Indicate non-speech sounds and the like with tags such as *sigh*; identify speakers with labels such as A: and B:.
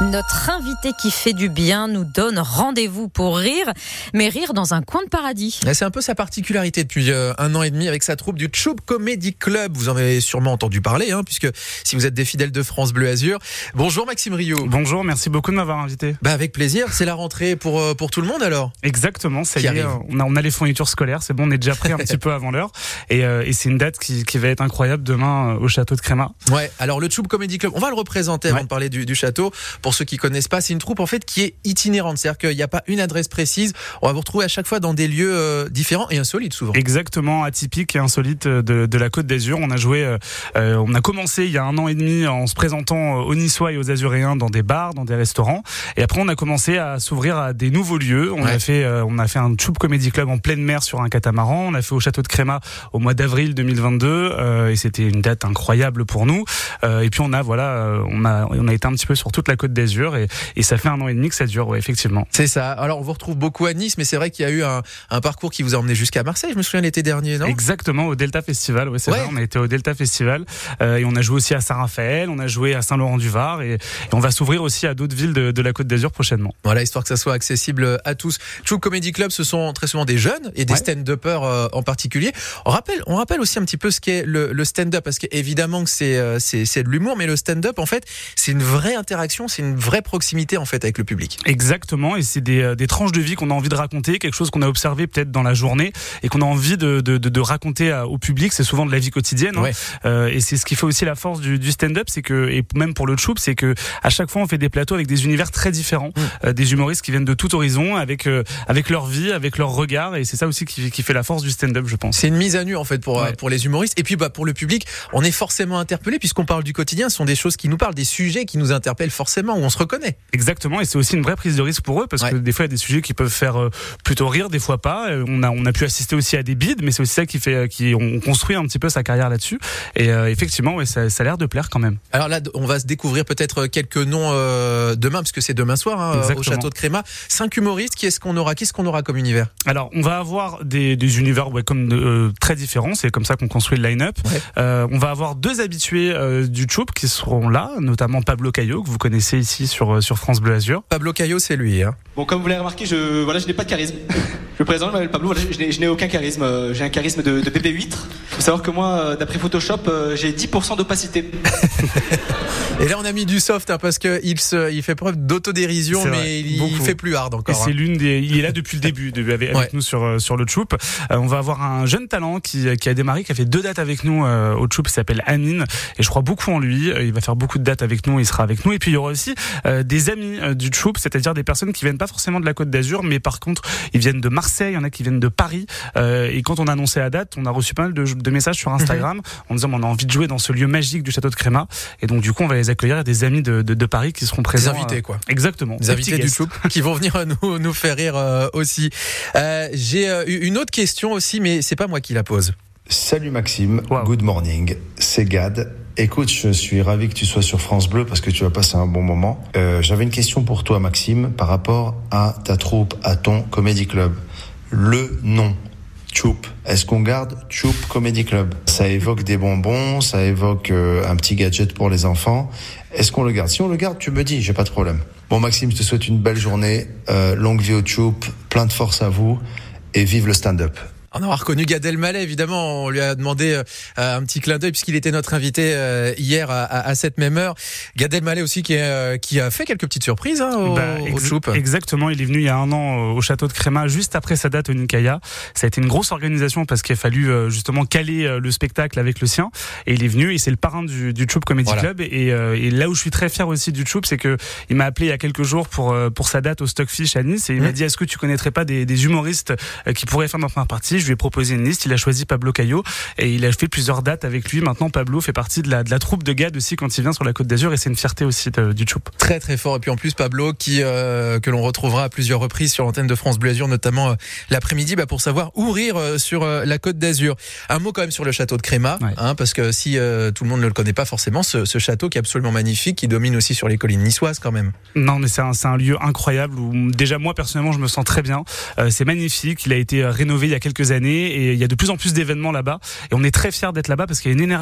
A: Notre invité qui fait du bien nous donne rendez-vous pour rire, mais rire dans un coin de paradis.
B: C'est un peu sa particularité depuis euh, un an et demi avec sa troupe du Choup Comedy Club. Vous en avez sûrement entendu parler, hein, puisque si vous êtes des fidèles de France Bleu Azur. Bonjour Maxime Rio.
C: Bonjour, merci beaucoup de m'avoir invité.
B: Bah avec plaisir, c'est la rentrée pour, euh, pour tout le monde alors?
C: Exactement, ça y est, on a, on a les fournitures scolaires, c'est bon, on est déjà prêt un *laughs* petit peu avant l'heure. Et, euh, et c'est une date qui, qui, va être incroyable demain au château de Créma.
B: Ouais, alors le Choup Comedy Club, on va le représenter avant de parler du, du château. Pour ceux qui connaissent pas, c'est une troupe en fait qui est itinérante, c'est-à-dire qu'il n'y a pas une adresse précise. On va vous retrouver à chaque fois dans des lieux euh, différents et insolites souvent.
C: Exactement, atypiques et insolites de, de la Côte d'Azur. On a joué, euh, euh, on a commencé il y a un an et demi en se présentant aux Niçois et aux Azuréens dans des bars, dans des restaurants, et après on a commencé à s'ouvrir à des nouveaux lieux. On ouais. a fait, on a fait un Choup Comedy Club en pleine mer sur un catamaran. On a fait au château de Créma au mois d'avril 2022 et c'était une date incroyable pour nous. et puis on a voilà, on a on a été un petit peu sur toute la Côte d'Azur et, et ça fait un an et demi que ça dure, ouais, effectivement.
B: C'est ça. Alors, on vous retrouve beaucoup à Nice, mais c'est vrai qu'il y a eu un, un, parcours qui vous a emmené jusqu'à Marseille, je me souviens l'été dernier, non?
C: Exactement, au Delta Festival, ouais, c'est ouais. vrai, on a été au Delta Festival, euh, et on a joué aussi à Saint-Raphaël, on a joué à Saint-Laurent-du-Var, et, et, on va s'ouvrir aussi à d'autres villes de, de la Côte d'Azur prochainement.
B: Voilà, histoire que ça soit accessible à tous. True Comedy Club, ce sont très souvent des jeunes, et des ouais. stand-uppers euh, en particulier. On rappelle, on rappelle aussi un petit peu ce qu'est le, le stand-up, parce qu'évidemment que c'est euh, c'est de l'humour, mais le stand-up, en fait, c'est une vraie interaction, c'est une vraie proximité, en fait, avec le public.
C: Exactement, et c'est des, des, tranches de vie qu'on a envie de raconter, quelque chose qu'on a observé peut-être dans la journée et qu'on a envie de, de, de, de raconter à, au public. C'est souvent de la vie quotidienne,
B: ouais.
C: hein. euh, et c'est ce qui fait aussi la force du, du stand-up, c'est que et même pour le choup, c'est que à chaque fois on fait des plateaux avec des univers très différents, mmh. euh, des humoristes qui viennent de tout horizon, avec euh, avec leur vie, avec leur regard, et c'est ça aussi qui, qui, fait la force du stand-up, je pense.
B: C'est une mise à nu en fait pour ouais. pour les humoristes, et puis bah pour le public, on est forcément interpellé puisqu'on parle du quotidien. Ce sont des choses qui nous parlent, des sujets qui nous interpellent forcément, où on se reconnaît.
C: Exactement, et c'est aussi une vraie prise de risque pour eux parce ouais. que des fois il y a des sujets qui peuvent faire euh, plutôt rire, des fois pas. On a on a pu assister aussi à des bides, mais c'est aussi ça qui fait qui on construit un petit peu sa carrière là-dessus. Et euh, effectivement, ouais, ça, ça a l'air de plaire quand même.
B: Alors là, on va se découvrir peut-être quelques noms euh, demain parce que c'est demain soir hein, au château de Créma. Cinq humoristes. Qui est-ce qu'on aura Qu'est-ce qu'on aura comme univers?
C: Alors on va avoir des, des univers ouais, comme euh, très différents. C'est comme ça qu'on construit le line-up. Ouais. on va avoir deux habitués du Choup qui seront là, notamment Pablo Caillot que vous connaissez ici sur sur France Bleu Azur.
B: Pablo Caillot, c'est lui. Hein.
D: Bon, comme vous l'avez remarqué, je, voilà, je n'ai pas de charisme. *laughs* Je me présente, je m'appelle Pablo, voilà, je n'ai aucun charisme. Euh, j'ai un charisme de, de bébé huître. Il faut savoir que moi, euh, d'après Photoshop, euh, j'ai 10% d'opacité. *laughs*
B: Et là, on a mis du soft hein, parce qu'il il fait preuve d'autodérision, mais il, il, fait plus hard encore.
C: C'est hein. l'une des. Il est là depuis le début, avec, ouais. nous sur sur le Choup. Euh, on va avoir un jeune talent qui, qui a démarré, qui a fait deux dates avec nous euh, au Choup. Il s'appelle Amine, et je crois beaucoup en lui. Il va faire beaucoup de dates avec nous. Il sera avec nous. Et puis il y aura aussi euh, des amis du Choup, c'est-à-dire des personnes qui viennent pas forcément de la Côte d'Azur, mais par contre, ils viennent de Marseille. Il y en a qui viennent de Paris. et quand on a annoncé la date, on a reçu pas mal de, de messages sur Instagram en disant on a envie de jouer dans ce lieu magique du château de Créma. Et donc du coup, on va les accueillir. Des amis de, de, de, Paris qui seront présents.
B: Des invités, quoi.
C: Euh, exactement.
B: Des, des invités du Choup qui vont venir nous, nous faire rire euh, aussi. Euh, J'ai euh, une autre question aussi, mais c'est pas moi qui la pose.
E: Salut Maxime, wow. good morning, c'est Gad. Écoute, je suis ravi que tu sois sur France Bleu parce que tu vas passer un bon moment. Euh, J'avais une question pour toi Maxime par rapport à ta troupe, à ton Comedy Club. Le nom, Choup. Est-ce qu'on garde Choup Comedy Club? Ça évoque des bonbons, ça évoque euh, un petit gadget pour les enfants. Est-ce qu'on le garde? Si on le garde, tu me dis, j'ai pas de problème. Bon Maxime, je te souhaite une belle journée, euh, longue vie au Choup, plein de force à vous et vive le stand-up.
B: On aura reconnu Gad Elmaleh, évidemment. On lui a demandé euh, un petit clin d'œil puisqu'il était notre invité euh, hier à, cette même heure. Gad Elmaleh aussi qui, est, euh, qui a fait quelques petites surprises hein, au,
C: bah,
B: au.
C: Exactement. Il est venu il y a un an au château de Créma, juste après sa date au Nikaya. Ça a été une grosse organisation parce qu'il a fallu justement caler le spectacle avec le sien. Et il est venu et c'est le parrain du, du Choup Comedy voilà. Club. Et, et, là où je suis très fier aussi du Choup, c'est que il m'a appelé il y a quelques jours pour pour sa date au Stockfish à Nice et il mmh. m'a dit est-ce que tu connaîtrais pas des, des humoristes qui pourraient faire notre première partie? Je lui ai proposé une liste il a choisi Pablo Caillot et il a fait plusieurs dates avec lui. Maintenant, Pablo fait partie de la, de la troupe de Gad aussi quand il vient sur la Côte d'Azur et c'est une fierté aussi de, du Choup.
B: Très très fort. Et puis en plus, Pablo qui euh, que l'on retrouvera à plusieurs reprises sur l'antenne de France Bleu Azur, notamment euh, l'après-midi, bah, pour savoir où rire euh, sur la Côte d'Azur. Un mot quand même sur le château de Créma, ouais. hein, parce que si tout le monde ne le connaît pas forcément, ce, ce, château qui est absolument magnifique, qui domine aussi sur les collines niçoises quand même.
C: Non, mais c'est un, un, lieu incroyable où déjà moi personnellement je me sens très bien. c'est magnifique. Il a été rénové il y a quelques et il y a de plus en plus d'événements là-bas. Et on est très fiers d'être là-bas parce qu'il y a une énergie